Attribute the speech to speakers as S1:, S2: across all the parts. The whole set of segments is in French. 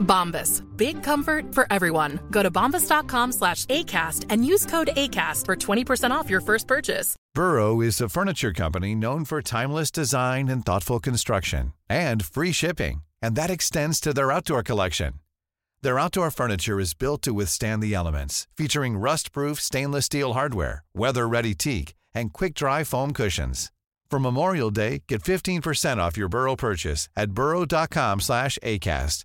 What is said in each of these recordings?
S1: Bombas. Big comfort for everyone. Go to bombas.com slash ACAST and use code ACAST for 20% off your first purchase.
S2: Burrow is a furniture company known for timeless design and thoughtful construction and free shipping, and that extends to their outdoor collection. Their outdoor furniture is built to withstand the elements, featuring rust-proof stainless steel hardware, weather-ready teak, and quick-dry foam cushions. For Memorial Day, get 15% off your Burrow purchase at burrow.com slash ACAST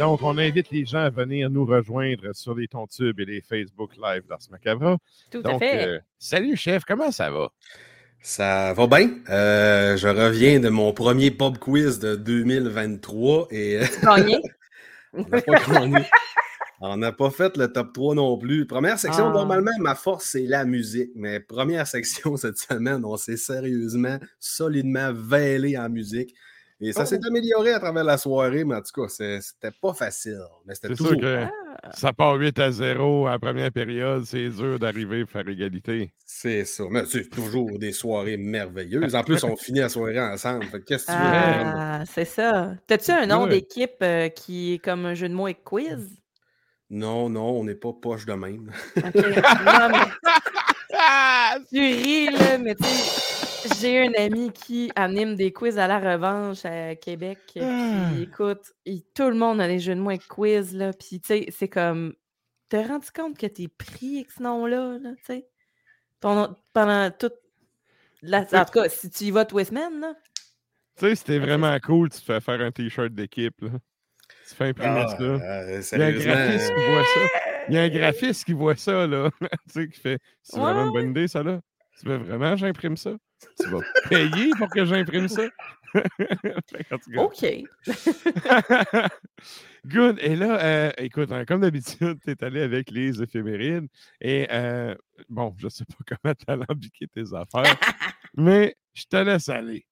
S3: donc, on invite les gens à venir nous rejoindre sur les Tontubes et les Facebook Live d'Ars Macabra.
S4: Tout à fait.
S3: euh, salut chef, comment ça va?
S5: Ça va bien. Euh, je reviens de mon premier pub quiz de 2023 et euh,
S4: Gagné.
S5: on n'a pas gagné. On n'a pas fait le top 3 non plus. Première section,
S4: Ah.
S5: normalement, ma force, c'est la musique. Mais première section cette semaine, on s'est sérieusement, solidement vêlé en musique. Et ça
S3: Oh.
S5: s'est amélioré à travers la soirée, mais en tout cas, c'était pas facile. Mais c'était
S3: C'est sûr
S5: toujours.
S3: que
S4: Ah.
S3: ça part 8 à 0 à la première période, c'est dur d'arriver à faire égalité.
S5: C'est ça. Mais c'est toujours des soirées merveilleuses. En plus, on finit la soirée ensemble. Qu'est-ce que tu veux?
S4: Ah, c'est ça. T'as-tu un nom
S3: Ouais.
S4: d'équipe euh, qui est comme un jeu de mots avec quiz?
S5: Non, non, on n'est pas poche de même.
S4: Non, mais tu ris, là, mais tu sais, j'ai un ami qui anime des quiz à la revanche à Québec. Puis écoute, il- tout le monde a des jeux de mots avec quiz, là. Puis tu sais, c'est comme. T'as rendu compte que t'es pris avec ce nom-là, là, tu sais? Pendant toute. La... En tout cas, si tu y vas tous les semaines, là.
S3: Tu sais, c'était vraiment cool, tu te fais faire un t-shirt d'équipe. là. Tu fais imprimer
S5: Ah,
S3: ça.
S5: euh,
S3: Il y a un graphiste qui voit ça. Il y a un graphiste qui voit ça, là. tu sais, qui fait C'est vraiment une bonne idée, ça, là. Tu veux vraiment que j'imprime ça? Tu vas payer pour que j'imprime ça?
S4: OK.
S3: Good. Et là, euh, écoute, hein, comme d'habitude, tu es allé avec les éphémérides. Et euh, bon, je ne sais pas comment tu as alambiqué tes affaires, mais je te laisse aller.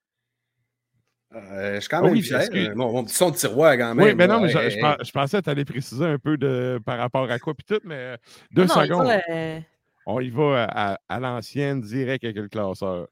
S5: euh, je suis quand
S3: Ah
S5: même
S3: oui,
S5: fier. Mon, mon petit son de tiroir, quand même.
S3: Oui, mais non, mais je, pen- je pensais que tu allais préciser un peu de, par rapport à quoi, puis tout, mais euh, deux
S4: Non,
S3: secondes. On y va à l'ancienne, direct avec le classeur.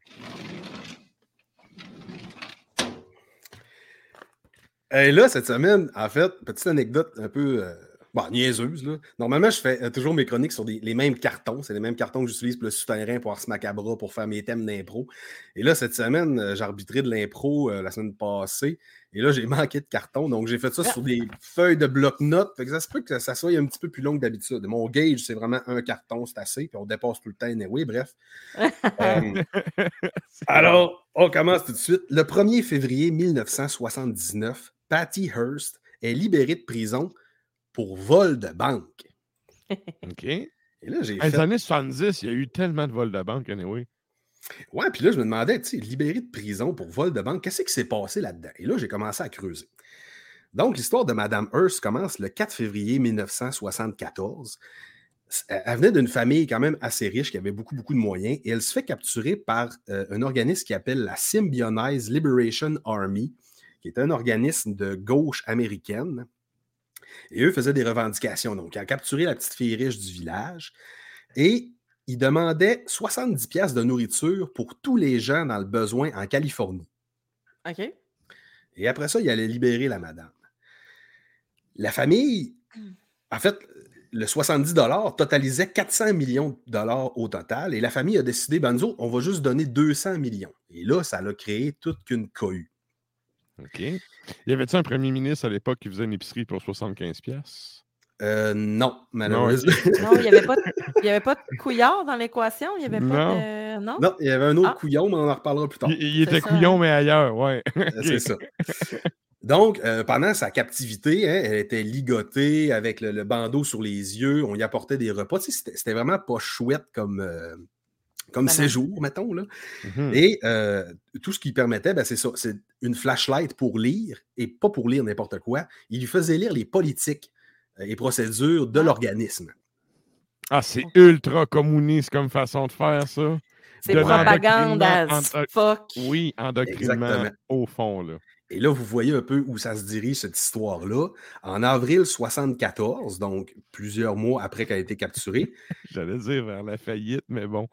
S5: Et là, cette semaine, en fait, petite anecdote un peu euh, bon, niaiseuse. Là. Normalement, je fais euh, toujours mes chroniques sur des- les mêmes cartons. C'est les mêmes cartons que j'utilise pour le souterrain, pour Ars Macabra, pour faire mes thèmes d'impro. Et là, cette semaine, euh, j'ai arbitré de l'impro euh, la semaine passée. Et là, j'ai manqué de carton. Donc, j'ai fait ça sur des feuilles de bloc-notes. Fait que ça se peut que ça soit un petit peu plus long que d'habitude. Mon gauge, c'est vraiment un carton, c'est assez. Puis on dépasse tout le temps. Oui, bref. Euh, alors, on commence tout de suite. Le 1er février 1979, Patty Hearst est libérée de prison pour vol de banque.
S3: OK.
S5: Et là, j'ai fait...
S3: les années 70, il y a eu tellement de vols de banque, anyway.
S5: Ouais, puis là, je me demandais, tu sais, libéré de prison pour vol de banque, qu'est-ce qui s'est passé là-dedans? Et là, j'ai commencé à creuser. Donc, l'histoire de Madame Hearst commence le 4 février 1974. Elle elle venait d'une famille quand même assez riche qui avait beaucoup, beaucoup de moyens et elle se fait capturer par euh, un organisme qui appelle la Symbionese Liberation Army, qui est un organisme de gauche américaine. Et eux faisaient des revendications. Donc, ils ont capturé la petite fille riche du village et ils demandaient 70 pièces de nourriture pour tous les gens dans le besoin en Californie.
S4: OK.
S5: Et après ça, il allait libérer la madame. La famille, en fait, le 70 totalisait 400 millions de dollars au total. Et la famille a décidé, ben nous autres, on va juste donner 200 millions. Et là, ça l'a créé toute qu'une cohue.
S3: OK. Y avait-tu un premier ministre à l'époque qui faisait une épicerie pour 75 pièces?
S5: Euh, non, malheureusement.
S4: Non, il n'y avait, pas de- il y avait pas de couillard dans l'équation. Il n'y avait pas
S3: Non.
S4: de. Non?
S5: Non, il y avait un autre
S4: Ah.
S5: couillon, mais on en reparlera plus tard.
S3: Il, était
S4: ça,
S3: couillon, mais ailleurs, ouais.
S5: Euh, C'est ça. Donc, euh, pendant sa captivité, hein, elle était ligotée avec le, le bandeau sur les yeux. On y apportait des repas. Tu sais, C'était c'était vraiment pas chouette comme, euh, comme
S4: Ben
S5: séjour, mettons. Là.
S3: Mhm.
S5: Et euh, tout ce qu'il permettait, ben, c'est ça. C'est une flashlight pour lire, et pas pour lire n'importe quoi. Il lui faisait lire les politiques euh, et procédures de
S4: Ah.
S5: l'organisme.
S3: Ah, c'est ultra communiste comme façon de faire ça.
S4: C'est
S3: de
S4: propagande
S3: entre-
S4: fuck.
S3: Oui, endoctrinement
S5: Exactement.
S3: au fond, là.
S5: Et là, vous voyez un peu où ça se dirige, cette histoire-là. En avril 74, donc plusieurs mois après qu'elle a été capturée,
S3: J'allais dire vers la faillite, mais bon,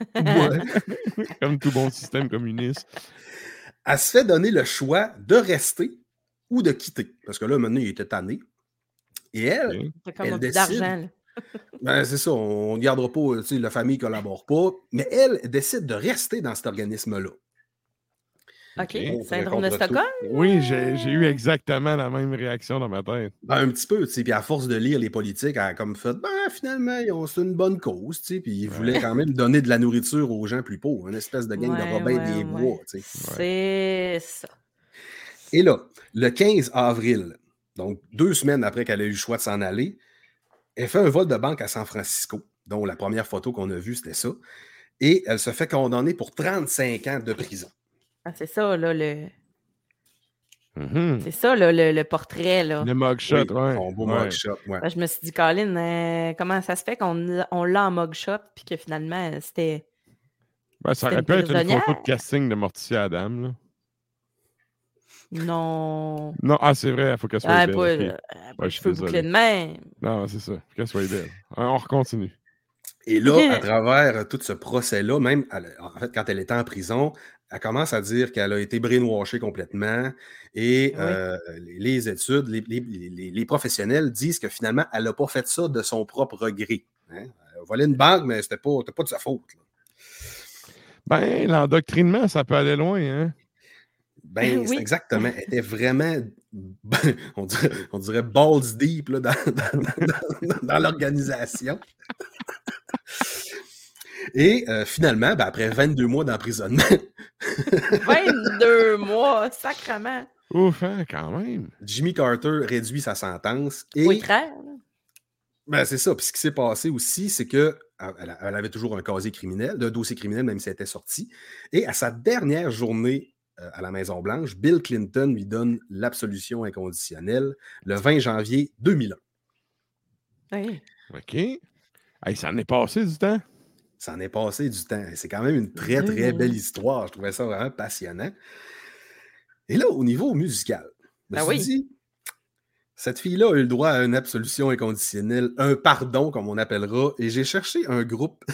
S5: ouais,
S3: comme tout bon système communiste.
S5: elle se fait donner le choix de rester ou de quitter. Parce que là, maintenant, il était tanné. Et elle,
S4: comme
S5: Elle
S4: un peu
S5: décide.
S4: d'argent. là.
S5: ben, c'est ça, on ne gardera pas, tu sais, la famille ne collabore pas, mais elle décide de rester dans cet organisme-là.
S4: OK.
S5: On
S4: Syndrome de Stockholm?
S3: Oui, j'ai eu exactement la même réaction dans ma tête.
S5: Ben, un petit peu, tu sais, puis à force de lire les politiques, elle a comme fait, ben finalement, ils ont- c'est une bonne cause, tu sais, puis ils voulaient quand même donner de la nourriture aux gens plus pauvres, une espèce de gang de Robin
S4: ouais,
S5: des
S4: ouais.
S5: Bois, tu sais.
S4: C'est ça.
S5: Et là, le 15 avril, donc deux semaines après qu'elle a eu le choix de s'en aller, elle fait un vol de banque à San Francisco, dont la première photo qu'on a vue, c'était ça, et elle se fait condamner pour 35 ans de prison.
S4: Ah, c'est ça, là, le...
S3: Mhm.
S4: C'est ça, là, le, le portrait, là.
S3: Le mugshot,
S5: Oui,
S3: ouais.
S5: son beau
S3: ouais.
S5: mugshot, ouais.
S4: Ben, je me suis dit, Colin, euh, comment ça se fait qu'on on l'a en mugshot, puis que finalement, euh, c'était...
S3: Ben, ça aurait pu être une photo de casting de Morticia Adam. Là.
S4: Non...
S3: Non, ah, c'est vrai, il faut qu'elle soit
S4: Ah,
S3: belle.
S4: pas, euh,
S3: Ouais, je suis
S4: bouclés de même.
S3: Non, c'est ça. faut Qu'elle soit belle. Hein, On continue.
S5: Et là, à travers tout ce procès-là, même elle- en fait, quand elle était en prison, elle commence à dire qu'elle a été brainwashée complètement. Et
S4: Oui.
S5: euh, les, études, les, les- les- les professionnels disent que finalement, elle n'a pas fait ça de son propre gré. hein. Elle volé une banque, mais c'était pas, c'était pas de sa faute. là.
S3: Ben, l'endoctrinement, ça peut aller loin, hein?
S5: Ben,
S4: Oui.
S5: exactement. Elle était vraiment, on dirait, on dirait balls deep là, dans, dans- dans- dans l'organisation. Et euh, finalement, ben, après 22 mois d'emprisonnement,
S4: 22 mois, sacrement.
S3: Ouf, hein, quand même.
S5: Jimmy Carter réduit sa sentence. Et
S4: Oui, frère.
S5: ben, c'est ça. Puis ce qui s'est passé aussi, c'est que euh, elle, elle avait toujours un casier criminel, un dossier criminel, même si elle était sortie. Et à sa dernière journée euh, à la Maison-Blanche, Bill Clinton lui donne l'absolution inconditionnelle le 20 janvier 2001.
S4: Oui.
S3: OK. Hey, ça en est passé du temps.
S5: Ça en est passé du temps. C'est quand même une très, très belle histoire. Je trouvais ça vraiment passionnant. Et là, au niveau musical, je me
S4: Ben
S5: suis
S4: oui.
S5: dit, cette fille-là a eu le droit à une absolution inconditionnelle, un pardon, comme on appellera, et j'ai cherché un groupe.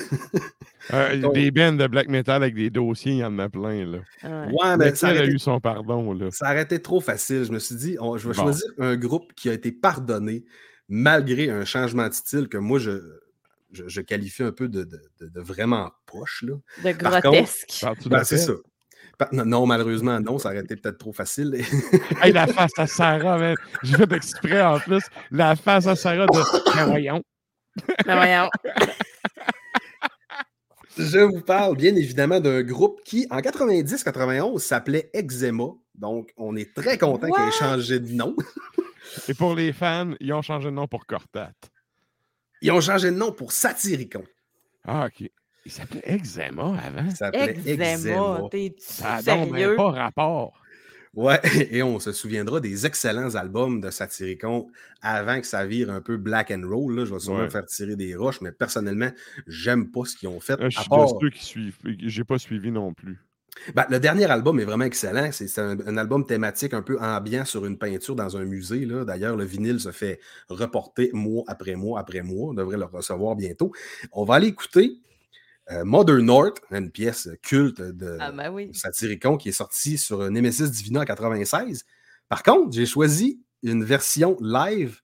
S3: Euh,
S5: Donc-
S3: Des bands de black metal avec des dossiers, il y en a plein, là.
S4: Ouais.
S5: Ouais, mais ça
S3: a
S5: aurait, été,
S3: eu son pardon, là?
S5: ça aurait été trop facile. Je me suis dit, on- je vais
S3: Bon.
S5: choisir un groupe qui a été pardonné malgré un changement de style que moi, je, je, je qualifie un peu de, de- de- de vraiment poche. Là.
S4: De grotesque.
S5: Ben, c'est ça? Non, non, malheureusement, non, ça aurait été peut-être trop facile.
S3: Hey, la face à Sarah, man. J'ai fait exprès en plus. La face à Sarah de. Ben, voyons.
S4: Ben voyons.
S5: Je vous parle bien évidemment d'un groupe qui, en 90-91, s'appelait Eczema. Donc, on est très content qu'il ait changé de nom.
S3: Et pour les fans, ils ont changé de nom pour Cortat.
S5: Ils ont changé de nom pour Satyricon.
S3: Ah, OK. Il s'appelait Eczema avant.
S5: S'appelait
S4: Eczéma,
S5: Eczema.
S4: t'es
S3: Ça a donc
S4: sérieux?
S3: pas rapport.
S5: Ouais, et on se souviendra des excellents albums de Satyricon avant que ça vire un peu black and roll. là. Je vais sûrement
S3: Ouais.
S5: faire tirer des roches, mais personnellement, j'aime pas ce qu'ils ont fait.
S3: Euh, Je suis
S5: part-
S3: de ceux qui suivent. J'ai pas suivi non plus.
S5: Ben, le dernier album est vraiment excellent. C'est un, un album thématique un peu ambiant sur une peinture dans un musée. là. D'ailleurs, le vinyle se fait reporter mois après mois après mois. On devrait le recevoir bientôt. On va aller écouter euh, Mother North, une pièce culte de
S4: Ah ben oui.
S5: Satyricon qui est sortie sur Nemesis Divina en 96. Par contre, j'ai choisi une version live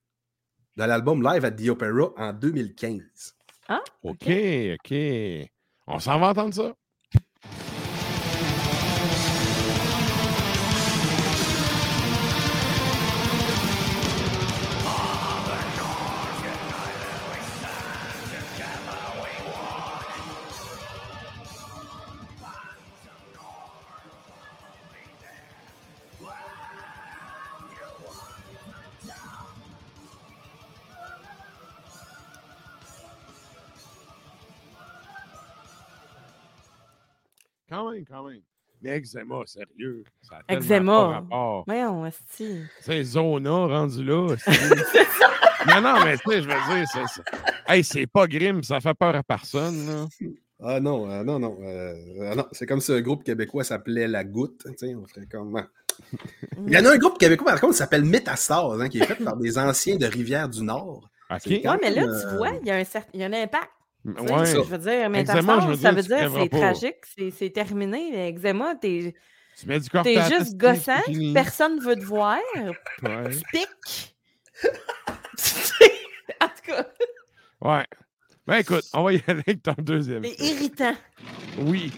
S5: de l'album Live at the Opera en 2015.
S3: OK, OK. On s'en va entendre ça. Quand même, quand même. Mais eczéma, sérieux. Ça a
S4: Eczéma. Voyons, esti.
S3: C'est Zona rendu là. non, non, mais tu sais, je veux dire, c'est ça. Hey, c'est pas grim, ça fait peur à personne. Là.
S5: Ah non, euh, non, non. euh, ah non. C'est comme si un groupe québécois s'appelait La Goutte. tu sais, on ferait comme. ah. Il y en a un groupe québécois, par contre, qui s'appelle Métastase, hein, qui est fait par des anciens de Rivière-du-Nord.
S3: OK?
S4: Ouais, mais là, tu
S5: euh,
S4: vois, il y a un, certain, il y a un impact.
S3: Ouais.
S4: Je veux dire, mais
S3: Eczéma,
S4: ça
S3: dire,
S4: veut dire c'est tragique, c'est c'est terminé. mais Eczéma, t'es
S3: Tu mets du
S4: t'es juste gossant, personne veut te voir,
S3: Ouais.
S4: tu piques. en tout cas,
S3: ouais. Ben écoute, on va y aller avec ton deuxième.
S4: c'est irritant.
S3: Oui.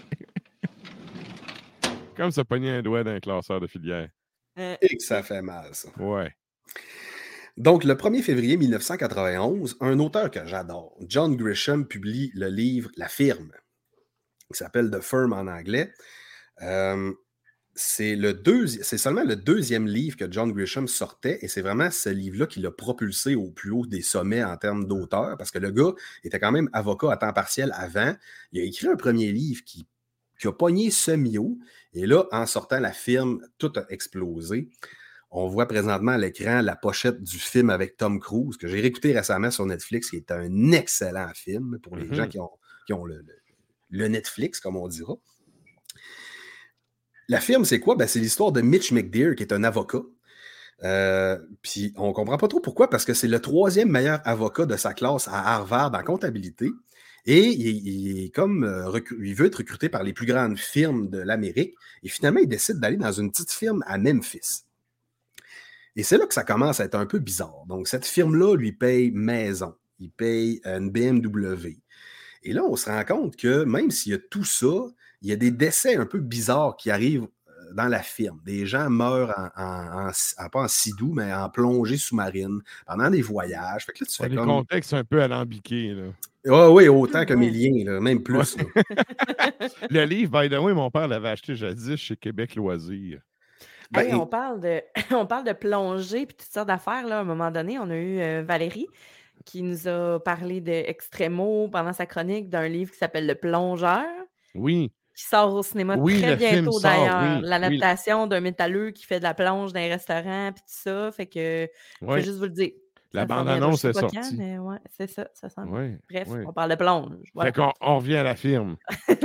S3: Comme ça pogner un doigt d'un classeur de filière.
S4: Euh,
S5: Et que ça fait mal, ça.
S3: Ouais.
S5: Donc, le 1er février 1991, un auteur que j'adore, John Grisham, publie le livre La Firme, qui s'appelle The Firm en anglais. Euh, c'est seulement le deuxième livre que John Grisham sortait, et c'est vraiment ce livre-là qui l'a propulsé au plus haut des sommets en termes d'auteur, parce que le gars était quand même avocat à temps partiel avant. Il a écrit un premier livre qui, qui a pogné semi-haut, et là, en sortant la firme, tout a explosé. On voit présentement à l'écran la pochette du film avec Tom Cruise, que j'ai réécouté récemment sur Netflix, qui est un excellent film pour les
S3: Mhm.
S5: gens qui ont, qui ont le, le- le Netflix, comme on dira. La firme, c'est quoi? Ben, c'est l'histoire de Mitch McDear, qui est un avocat. Euh, puis on comprend pas trop pourquoi, parce que c'est le troisième meilleur avocat de sa classe à Harvard en comptabilité. Et il, est- il est comme euh, il veut être recruté par les plus grandes firmes de l'Amérique. Et finalement, il décide d'aller dans une petite firme à Memphis. Et c'est là que ça commence à être un peu bizarre. Donc, cette firme-là lui paye maison, il paye une BMW. Et là, on se rend compte que même s'il y a tout ça, il y a des décès un peu bizarres qui arrivent euh, dans la firme. Des gens meurent en, en- en- en- pas en sidou, mais en plongée sous-marine pendant des voyages. Fait que là, tu fais
S3: des
S5: comme.
S3: contextes un peu alambiqués. Là.
S5: Ah oui, autant que mes liens, là, même plus.
S3: Le livre, by the way, mon père l'avait acheté jadis chez Québec Loisirs.
S5: Ben,
S4: Hey, on, parle de, on parle de plongée puis toutes sortes d'affaires. Là. À un moment donné, on a eu euh, Valérie qui nous a parlé de Extremo pendant sa chronique d'un livre qui s'appelle Le Plongeur,
S3: Oui.
S4: qui sort au cinéma
S3: Oui,
S4: très bientôt d'ailleurs.
S3: oui,
S4: L'adaptation d'un métalleux qui fait de la plonge dans les restaurants puis tout ça. Fait que je
S3: Oui.
S4: vais juste vous le dire.
S3: La bande-annonce est sortie.
S4: ouais, c'est ça, ça.
S3: Oui.
S4: Bref,
S3: oui.
S4: on parle de plonge. Voilà.
S3: Fait qu'on on revient à la firme.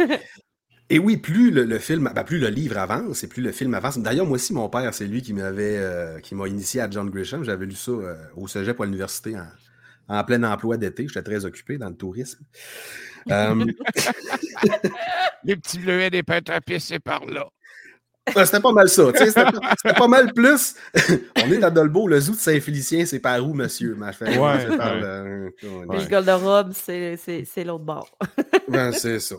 S5: Et oui, plus le, film, ben, plus le livre avance et plus le film avance. D'ailleurs, moi aussi, mon père, c'est lui qui m'avait, euh, qui m'a initié à John Grisham. J'avais lu ça euh, au ou à l'université en, plein emploi d'été. J'étais très occupé dans le tourisme. Euh,
S3: Les petits bleuets des peintres à c'est par là.
S5: Ben, c'était pas mal ça. C'était pas, mal plus. On est à Dolbeau, le zoo de Saint-Félicien, c'est par où, monsieur? Ma fait,
S3: Ouais,
S5: c'est par
S3: ouais.
S5: le-
S4: Puis
S5: ouais.
S4: le garde-robe, c'est l'autre bord.
S5: Ben, c'est ça.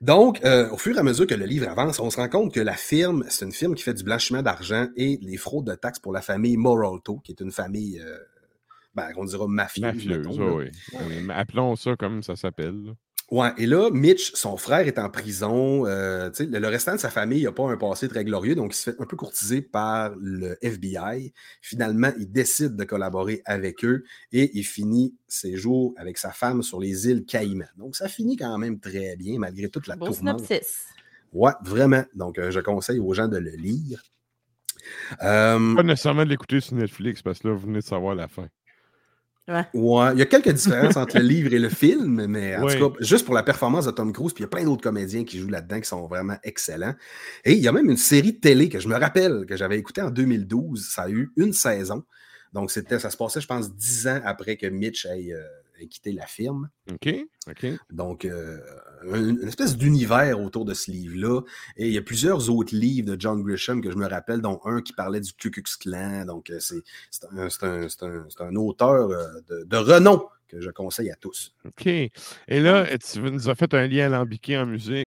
S5: Donc, euh, au fur et à mesure que le livre avance, on se rend compte que la firme, c'est une firme qui fait du blanchiment d'argent et les fraudes de taxes pour la famille Moralto, qui est une famille, euh, ben, on dira mafieuse.
S3: Mafieuse, oui. Appelons ça comme ça s'appelle.
S5: Ouais, et là, Mitch, son frère est en prison. euh, tu sais, le, le restant de sa famille n'a pas un passé très glorieux, donc il se fait un peu courtiser par le FBI. Finalement, il décide de collaborer avec eux et il finit ses jours avec sa femme sur les îles Caïmans. Donc, ça finit quand même très bien, malgré toute la
S4: Bon
S5: tourmente.
S4: synopsis.
S5: Ouais, vraiment. Donc, euh, je conseille aux gens de le lire. Euh,
S3: Pas nécessairement de l'écouter sur Netflix parce que là, vous venez de savoir la fin.
S5: Ouais, il y a quelques différences entre le livre et le film, mais en
S3: Oui.
S5: tout cas, juste pour la performance de Tom Cruise, puis il y a plein d'autres comédiens qui jouent là-dedans qui sont vraiment excellents. Et il y a même une série de télé que je me rappelle que j'avais écoutée en 2012. Ça a eu une saison. Donc, c'était, ça se passait, je pense, dix ans après que Mitch ait, euh, ait quitté la firme.
S3: OK? OK.
S5: Donc, euh, une, une espèce d'univers autour de ce livre-là. Et il y a plusieurs autres livres de John Grisham que je me rappelle, dont un qui parlait du Ku Klux Klan. Donc, euh, c'est c'est un, c'est un- c'est un- c'est un auteur euh, de, de renom que je conseille à tous.
S3: OK. Et là, tu nous as fait un lien alambiqué en musique.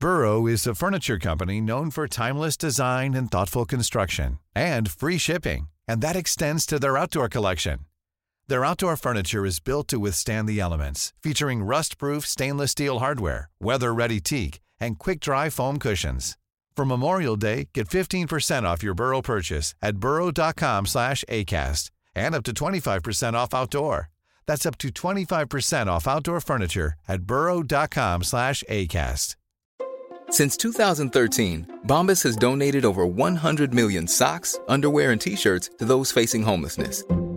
S2: Burrow is a furniture company known for timeless design and thoughtful construction and free shipping, and that extends to their outdoor collection. Their outdoor furniture is built to withstand the elements, featuring rust-proof stainless steel hardware, weather-ready teak, and quick-dry foam cushions. For Memorial Day, get 15% off your Burrow purchase at burrow.com slash ACAST and up to 25% off outdoor. That's up to 25% off outdoor furniture at burrow.com slash ACAST.
S6: Since 2013, Bombas has donated over 100 million socks, underwear, and t-shirts to those facing homelessness.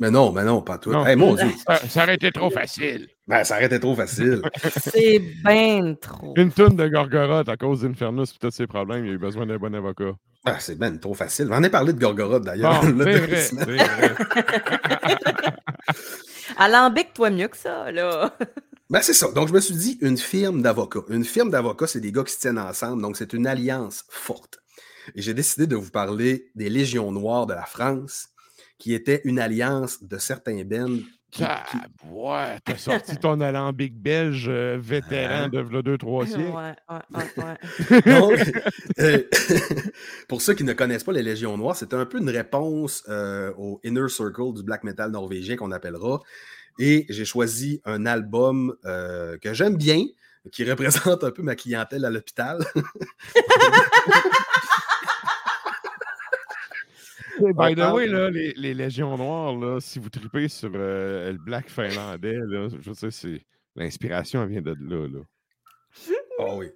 S5: Mais non, mais non, pas tout.
S3: Non.
S5: Hey, mon Dieu.
S3: Ça, ça aurait été trop facile.
S5: Ben, ça aurait été trop facile.
S4: C'est bien trop.
S3: Une tonne de gorgorotte à cause d'Infernus et tous ses problèmes, il a eu besoin d'un bon avocat.
S5: Ah, c'est ben trop facile. J'en ai parlé de Gorgoroth d'ailleurs.
S3: Bon, c'est vrai, c'est vrai.
S4: Alambic-toi mieux que ça, là.
S5: Ben, c'est ça. Donc, je me suis dit, une firme d'avocats. Une firme d'avocats, c'est des gars qui se tiennent ensemble. Donc, c'est une alliance forte. Et j'ai décidé de vous parler des Légions Noires de la France, qui étaient une alliance de certains qui- qui-
S3: Ah, ouais, t'as sorti ton alambic belge euh, vétéran
S5: Hein?
S3: de v'là deux, trois
S4: Ouais,
S3: siècles.
S4: ouais, ouais, ouais.
S5: Donc, euh, pour ceux qui ne connaissent pas les Légions Noires, c'est un peu une réponse euh, au Inner Circle du black metal norvégien qu'on appellera. Et j'ai choisi un album euh, que j'aime bien, qui représente un peu ma clientèle à l'hôpital.
S3: By the way, là, les, les Légions Noires, là, si vous tripez sur euh, le black finlandais, là, je dire, c'est l'inspiration elle vient de là. là.
S5: Ah oui,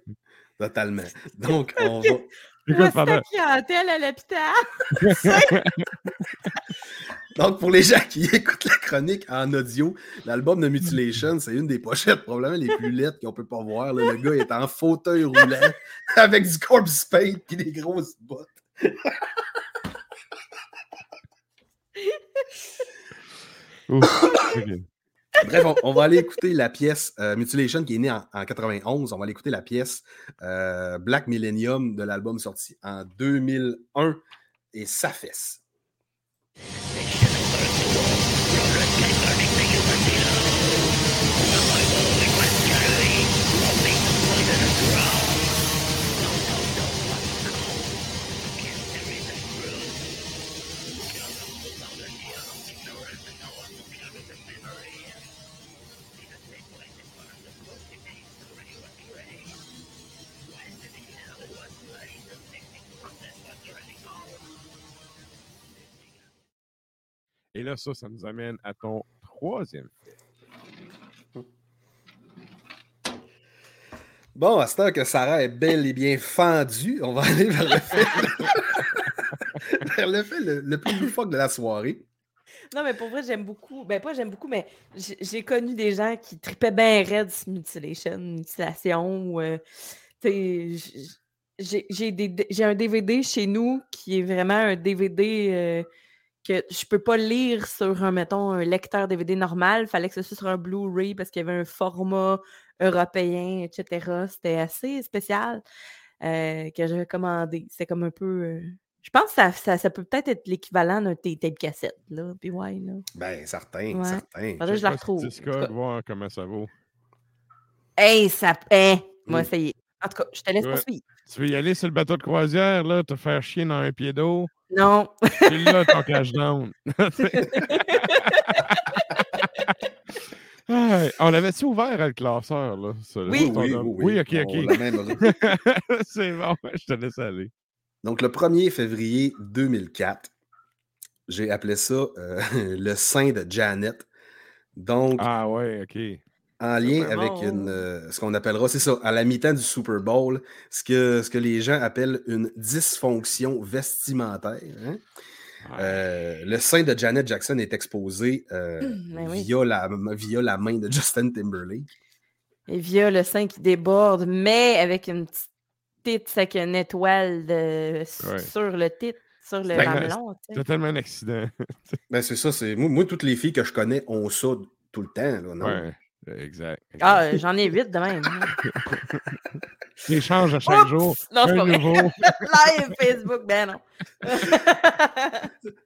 S5: totalement. Donc, on va.
S3: Écoute,
S4: ta clientèle à l'hôpital?
S5: Donc, pour les gens qui écoutent la chronique en audio, l'album de Mutilation, c'est une des pochettes probablement les plus lettres qu'on peut pas voir. là. Le gars est en fauteuil roulant avec du corpse paint et des grosses bottes. Bref, on, va aller écouter la pièce euh, Mutilation qui est née en, en 91. On va aller écouter la pièce euh, Black Millennium de l'album sorti en 2001 et ça fesse.
S3: Et là, ça, ça nous amène à ton troisième fait.
S5: Bon, à ce temps que Sarah est bel et bien fendue, on va aller vers le fait, vers le, fait le, le plus loufoque de la soirée.
S4: Non, mais pour vrai, j'aime beaucoup. Ben, pas j'aime beaucoup, mais j'ai connu des gens qui tripaient bien raide Mutilation, Mutilation. euh, tu sais, j- j'ai- un DVD chez nous qui est vraiment un DVD euh, que je peux pas lire sur un, mettons, un lecteur DVD normal. fallait que ce soit sur un Blu-ray parce qu'il y avait un format européen, etc. C'était assez spécial euh, que j'avais commandé. C'est comme un peu. euh, je pense que ça, ça, ça peut peut-être être l'équivalent d'un tape cassette, là. Puis ouais, là.
S5: Ben, certain,
S4: Ouais.
S5: certain.
S4: Faudrait que je la retrouve.
S3: Voir comment ça vaut.
S4: Hey, ça. Hein, moi, ça y est. En tout cas, je te laisse
S3: Ouais.
S4: poursuivre.
S3: Tu veux y aller sur le bateau de croisière, là, te faire chier dans un pied d'eau?
S4: Non.
S3: C'est là ton cash down. On l'avait-tu ouvert à le classeur, là?
S4: Oui.
S3: ton
S5: Oui,
S3: homme?
S5: oui,
S3: ok,
S5: On
S3: ok. c'est bon, je te laisse aller.
S5: Donc, le 1er février 2004, j'ai appelé ça euh, le sein de Janet. Donc,
S3: Ah ouais, ok.
S5: En lien
S4: Super
S5: avec
S4: Bowl.
S5: une, euh, ce qu'on appellera, c'est ça, à la mi-temps du Super Bowl, ce que, ce que les gens appellent une dysfonction vestimentaire. hein.
S3: Ouais.
S5: Euh, le sein de Janet Jackson est exposé euh,
S4: Ben oui.
S5: via, la, via la main de Justin Timberlake.
S4: Et via le sein qui déborde, mais avec une petite avec une étoile de-
S3: Ouais.
S4: sur le titre, sur le
S5: Ben,
S4: mamelon.
S3: C'était tellement un accident.
S5: Ben, c'est ça, c'est moi, moi, toutes les filles que je connais ont ça tout le temps. Là, non?
S3: Ouais, exact. exact.
S4: Ah, j'en ai vite de même.
S3: Ils changent à chaque
S4: Oups!
S3: jour.
S4: Non, c'est
S3: un
S4: pas vrai.
S3: nouveau.
S4: Live Facebook, ben non.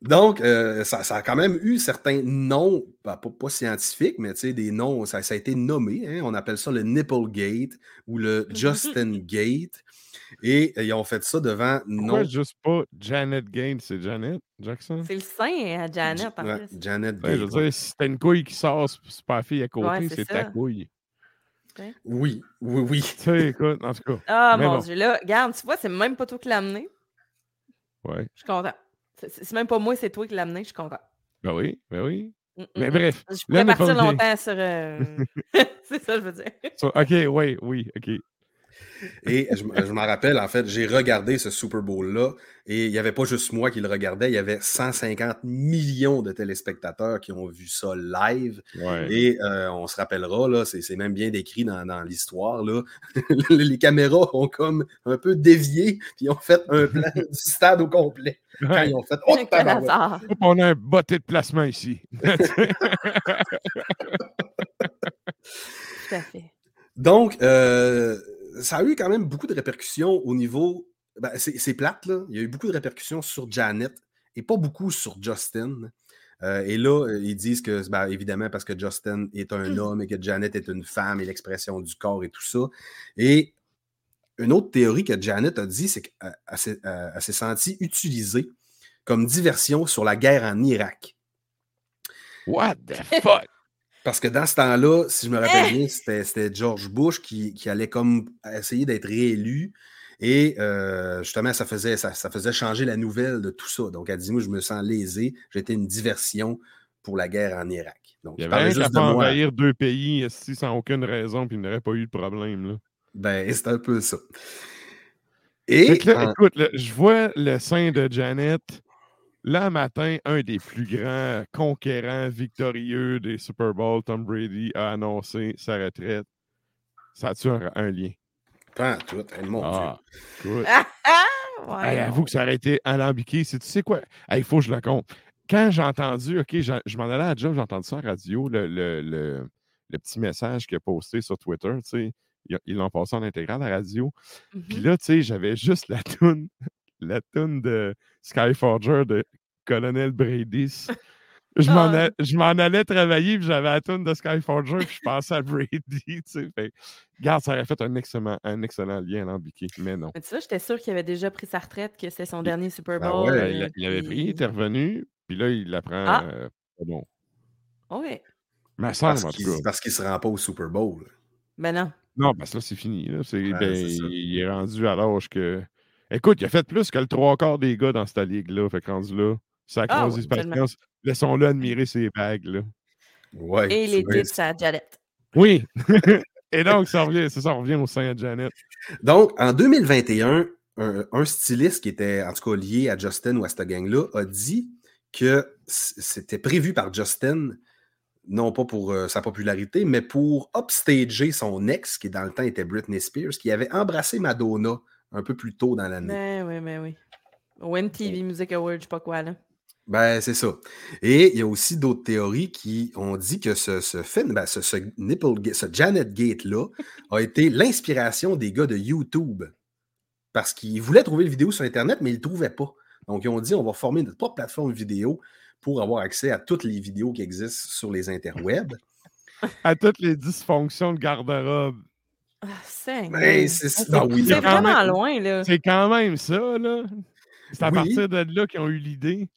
S5: Donc, euh, ça, ça a quand même eu certains noms, bah, pas, pas scientifiques, mais tu sais, des noms, ça, ça a été nommé. hein, on appelle ça le Nipplegate ou le Justin Gate. Et ils ont fait ça devant
S3: Pourquoi
S5: non.
S3: juste pas Janet Gaines, c'est Janet Jackson?
S4: C'est le sein à Janet, en
S5: Ouais,
S4: plus.
S5: Janet
S3: Ouais, je veux dire, si t'as une couille qui sort, c'est pas la fille à côté,
S4: Ouais, c'est
S3: ta couille.
S5: Oui, oui, oui.
S3: Tu sais, écoute, en tout cas.
S4: Ah, mon
S3: bon.
S4: Dieu, là, regarde, tu vois, c'est même pas toi qui l'as amené.
S3: Ouais.
S4: Je suis content. C'est même pas moi, c'est toi qui l'as amené, je suis content.
S3: Ben oui, ben oui.
S4: Mm, mm,
S3: Mais bref.
S4: Je pourrais partir longtemps sur. euh, c'est ça, je veux dire.
S3: So, OK, oui, oui, OK.
S5: Et je, m'en rappelle, en fait, j'ai regardé ce Super Bowl-là et il n'y avait pas juste moi qui le regardais, il y avait 150 millions de téléspectateurs qui ont vu ça live.
S3: Ouais.
S5: Et euh, on se rappellera, là, c'est c'est même bien décrit dans, dans l'histoire. là. Les caméras ont comme un peu dévié, puis ils ont fait un plan du stade au complet. Quand
S3: Ouais.
S5: ils ont fait Oh,
S4: hasard.
S3: On a un botté de placement ici.
S4: Tout à fait.
S5: Donc, euh, ça a eu quand même beaucoup de répercussions au niveau. ben, c'est plate, là. Il y a eu beaucoup de répercussions sur Janet et pas beaucoup sur Justin. Euh, et là, euh, ils disent que, ben, évidemment, parce que Justin est un homme et que Janet est une femme et l'expression du corps et tout ça. Et une autre théorie que Janet a dit, c'est qu'elle elle s'est elle s'est sentie utilisée comme diversion sur la guerre en Irak.
S3: What the fuck?
S5: Parce que dans ce temps-là, si je me rappelle bien, c'était George Bush qui, qui allait comme essayer d'être réélu. Et euh, justement, ça faisait, ça, ça faisait changer la nouvelle de tout ça. Donc, elle dit Moi, je me sens lésé. J'étais une diversion pour la guerre en Irak. Donc,
S3: Il y avait
S5: juste de
S3: pas
S5: moi.
S3: envahir deux pays ici sans aucune raison, puis il n'aurait pas eu de problème. Là.
S5: Ben, c'est un peu ça. Et
S3: que là,
S5: en-
S3: écoute, là, je vois le sein de Janet. Là, matin, un des plus grands conquérants victorieux des Super Bowl, Tom Brady, a annoncé sa retraite. Ça a-tu un, un lien?
S5: pas en tout, eh, mon
S3: Ah, écoute.
S4: Ah, ouais.
S3: Hey, avoue que ça aurait été alambiqué. C'est- Tu sais quoi? Il faut que je le compte. Quand j'ai entendu, OK, je m'en allais à la job, j'ai entendu ça en radio, le, le- le- le petit message qu'il a posté sur Twitter, tu sais, ils l'ont passé en intégral à la radio. Puis
S4: Mhm.
S3: là, tu sais, j'avais juste la toune, la toune de Skyforger de Colonel Brady. Je m'en
S4: Ah.
S3: je m'en allais travailler, puis j'avais la toune de Skyforger, puis je pensais à Brady, tu sais. Fait, regarde, ça aurait fait un excellent, un excellent lien alambiqué, mais non.
S4: Mais tu vois, j'étais sûre qu'il avait déjà pris sa retraite, que c'était son dernier Super
S5: Ah
S4: Bowl.
S5: ouais,
S3: Ben, il,
S4: euh,
S3: il avait pris, il
S4: puis-
S3: était revenu, puis là, il l'apprend.
S4: Ah.
S3: euh, pas bon.
S4: Ouais.
S3: Mais ça,
S5: parce
S3: en tout
S5: qu'il
S3: cas.
S5: parce qu'il se rend pas au Super Bowl.
S4: Ben non.
S3: Non, parce que là, c'est fini. Là. C'est,
S5: Ouais,
S3: ben, il est rendu à l'âge que. Écoute, il a fait plus que le trois quarts des gars dans cette ligue-là. Fait que rendu là, ça a
S4: Ah oui,
S3: patience. Laissons-le admirer ses bagues. Là.
S5: Ouais,
S4: Et les tips à Janet.
S3: Oui! Et donc, ça revient, ça, revient au sein de Janet.
S5: Donc, en 2021, un, un styliste qui était en tout cas lié à Justin ou à cette gang-là a dit que c'était prévu par Justin, non pas pour euh, sa popularité, mais pour upstager son ex, qui dans le temps était Britney Spears, qui avait embrassé Madonna un peu plus tôt dans l'année.
S4: Ben oui, ben oui. Au MTV Music Award, je sais pas quoi, là.
S5: Ben, c'est ça. Et il y a aussi d'autres théories qui ont dit que ce, ce film, ben, ce, ce nipple ce Janet Gate-là, a été l'inspiration des gars de YouTube. Parce qu'ils voulaient trouver le vidéo sur Internet, mais ils ne le trouvaient pas. Donc, ils ont dit on va former notre propre plateforme vidéo pour avoir accès à toutes les vidéos qui existent sur les interwebs.
S3: À toutes les dysfonctions de garde-robe.
S4: Ah, c'est
S5: Ben, c'est oui,
S4: C'est
S3: quand
S4: vraiment
S3: même-
S4: loin, là.
S3: C'est quand même ça, là. C'est à
S5: Oui.
S3: partir de là qu'ils ont eu l'idée.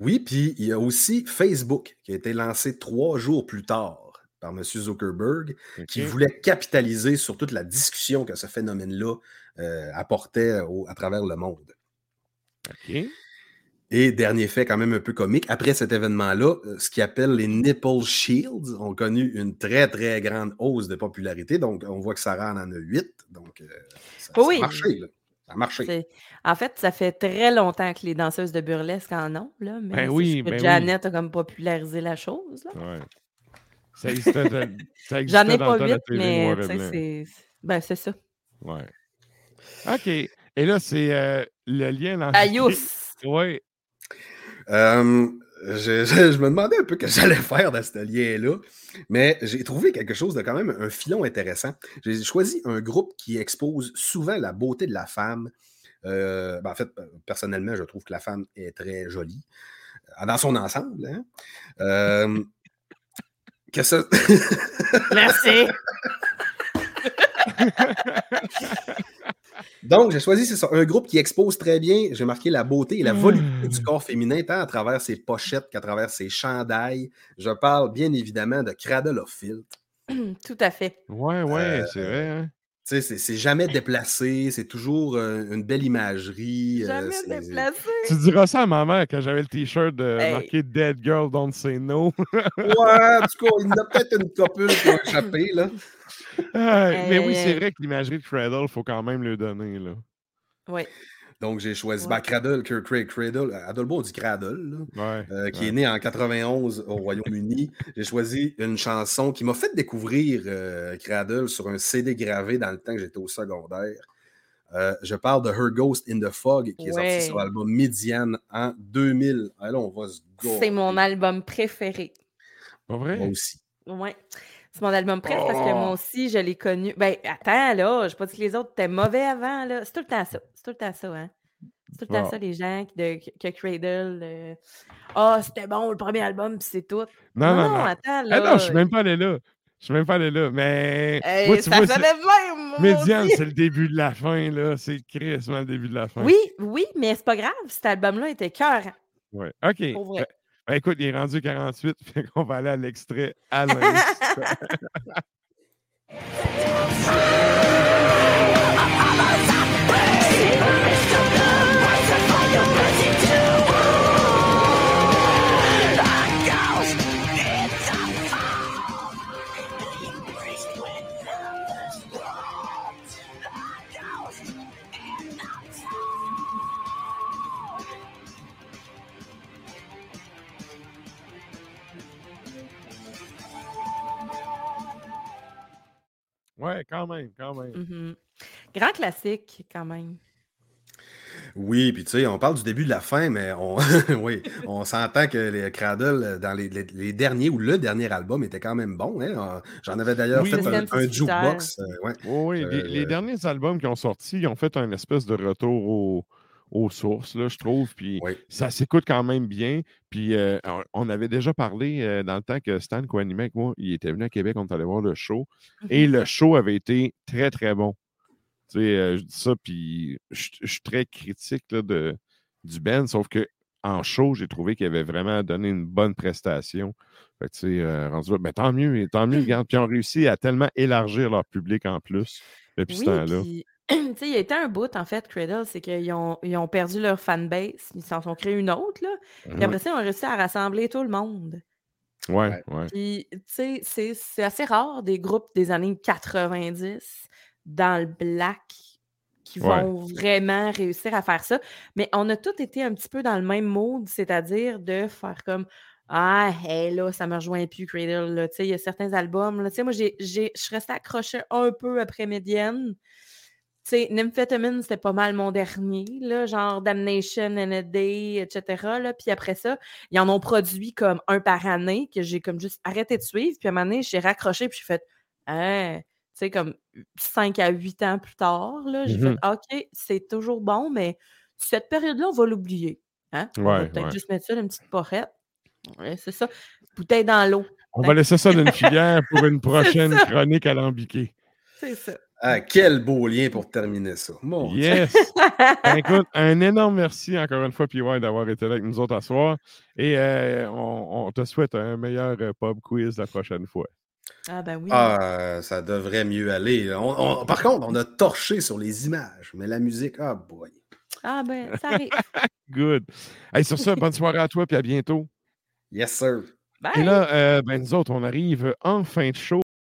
S5: Oui, puis il y a aussi Facebook qui a été lancé trois jours plus tard par M. Zuckerberg, qui voulait capitaliser sur toute la discussion que ce phénomène-là euh, apportait au- à travers le monde.
S3: OK.
S5: Et dernier fait quand même un peu comique, après cet événement-là, euh, ce qu'ils appellent les Nipple Shields ont connu une très, très grande hausse de popularité. Donc, on voit que Sarah en en a huit. Donc, euh, ça, ça
S4: Oui.
S5: a marché. Là. Ça a marché.
S4: En fait, ça fait très longtemps que les danseuses de burlesque en ont, là. Mais
S3: Ben oui, ben oui.
S4: Janet a comme popularisé la chose, là.
S3: Ouais. Ça existait, ça
S4: J'en ai pas vite, mais c'est. Ben, c'est ça.
S3: Ouais. OK. Et là, c'est euh, le lien.
S4: Ayous!
S3: Oui.
S5: Euh, je, je- je me demandais un peu que j'allais faire dans ce lien-là, mais j'ai trouvé quelque chose de quand même un filon intéressant. J'ai choisi un groupe qui expose souvent la beauté de la femme. Euh, ben, en fait, personnellement, je trouve que la femme est très jolie euh, dans son ensemble. hein. Euh, que ça...
S4: Merci.
S5: Donc, j'ai choisi, ça, un groupe qui expose très bien, j'ai marqué la beauté et la volupté
S3: Hmm.
S5: du corps féminin, tant à travers ses pochettes qu'à travers ses chandails. Je parle bien évidemment de Cradle of Filth.
S4: Tout à fait.
S3: Ouais, ouais,
S5: Euh,
S3: c'est vrai. hein.
S5: Tu sais, c'est- c'est jamais déplacé, c'est toujours euh, une belle imagerie. euh,
S4: Jamais déplacé.
S3: Tu diras ça à ma mère quand j'avais le t-shirt de
S4: Hey.
S3: marqué Dead Girl Don't Say No.
S5: Ouais, en tout cas, il y en a peut-être une copule qui a échappé, là.
S3: Ah, mais oui, c'est
S4: hey.
S3: vrai que l'imagerie de Cradle, il faut quand même le donner. Là.
S4: Oui.
S5: Donc, j'ai choisi
S4: Ouais.
S5: ben, Cradle, Cra- Cra- Cradle, Adolbo, on dit Cradle, là.
S3: Ouais,
S5: euh, qui
S3: ouais.
S5: est né en 91 au Royaume-Uni. J'ai choisi une chanson qui m'a fait découvrir euh, Cradle sur un CD gravé dans le temps que j'étais au secondaire. Euh, je parle de Her Ghost in the Fog, qui est sorti sur l'album Midian en 2000. Ah, là, on va se
S4: C'est mon album préféré.
S3: Pas vrai?
S5: Moi aussi.
S4: Ouais. C'est mon album préféré parce que moi
S3: Oh!
S4: aussi, je l'ai connu. Ben, attends, là, je pas dit que les autres étaient mauvais avant, là. C'est tout le temps ça. C'est tout le temps ça, hein. C'est tout le temps
S3: Ah.
S4: ça, les gens qui- de, que Cradle. euh, Ah, c'était bon, le premier album, puis c'est tout.
S3: Non, non, non.
S4: attends,
S3: Ah
S4: là.
S3: non, je suis même pas allé là. Je suis même pas allé là. Mais.
S4: Hey,
S3: moi,
S4: ça
S3: vois,
S4: même,
S3: Médiane,
S4: aussi.
S3: c'est le début de la fin, là. C'est crissement le début de la fin.
S4: Oui, oui, mais c'est pas grave. Cet album-là était cœur.
S3: Ouais. OK.
S4: Pour vrai.
S3: Ben, écoute, il est rendu 48, fait qu'on va aller à l'extrait à l'instant.
S4: Grand classique, quand même.
S5: Oui, puis tu sais, on parle du début de la fin, mais on, oui, on s'entend que les Cradle, euh, dans les, les- les derniers ou le dernier album, était quand même bon. hein. Euh, J'en avais d'ailleurs
S3: Oui.
S5: fait un,
S4: Système
S5: un
S4: 68
S5: jukebox. euh, ouais.
S3: Oui, oui, les, les
S5: Euh,
S3: derniers albums qui ont sorti, ils ont fait un espèce de retour au- aux sources, là, je trouve. Puis
S5: Oui.
S3: ça s'écoute quand même bien. Puis euh, on- avait déjà parlé euh, dans le temps que Stan avec moi. Il était venu à Québec, on est allé voir le show. Et
S4: Mhm.
S3: le show avait été très, très bon. Tu sais, euh, je dis ça, puis je je suis très critique là, de, du band, sauf que en show, j'ai trouvé qu'il avait vraiment donné une bonne prestation. Fait que, tu sais, euh, rendu ben, tant mieux, tant mieux, regarde. Puis ils ont réussi à tellement élargir leur public en plus depuis ce temps-là.
S4: puis, tu sais, il y a été un bout, en fait, Cradle, c'est qu'ils ont, ils ont perdu leur fanbase. Ils s'en sont créés une autre, là. Puis
S3: Mhm.
S4: après ça, ils ont réussi à rassembler tout le monde.
S3: Ouais, ouais.
S4: Puis, tu sais, c'est- c'est assez rare des groupes des années 90 dans le black qui
S3: Ouais.
S4: vont vraiment réussir à faire ça. Mais on a tous été un petit peu dans le même mood, c'est-à-dire de faire comme Ah, hey, là, ça me rejoint plus, Cradle. là. Tu sais, il y a certains albums. Là. Tu sais, moi, je suis restée accrochée un peu après sais, Nymphetamine, c'était pas mal mon dernier, là, genre Damnation and a Day, etc. Là. Puis après ça, ils en ont produit comme un par année que j'ai comme juste arrêté de suivre. Puis à un moment donné, j'ai raccroché puis j'ai fait Hein, tu sais, comme 5 à 8 ans plus tard, là, j'ai
S3: Mhm.
S4: fait OK, c'est toujours bon, mais cette période-là, on va l'oublier. Hein? On va peut-être
S3: ouais.
S4: juste mettre ça dans une petite porrette. Ouais, c'est ça. Bouteille dans l'eau.
S3: On va laisser ça d'une filière pour une prochaine chronique alambiquée.
S4: C'est ça.
S5: Ah, quel beau lien pour terminer ça. Mon Dieu.
S3: Yes! Ben, écoute, un énorme merci encore une fois, PY, d'avoir été là avec nous autres à soir. Et euh, on, on te souhaite un meilleur euh, pub quiz la prochaine fois.
S4: Ah ben oui.
S5: Ah, ça devrait mieux aller. On- on- par contre, on a torché sur les images, mais la musique, ah boy.
S4: Ah ben, ça arrive.
S3: Good. Hey, sur ça, bonne soirée à toi, puis à bientôt.
S5: Yes, sir.
S4: Bye.
S3: Et là, euh, ben, nous autres, on arrive en fin de show.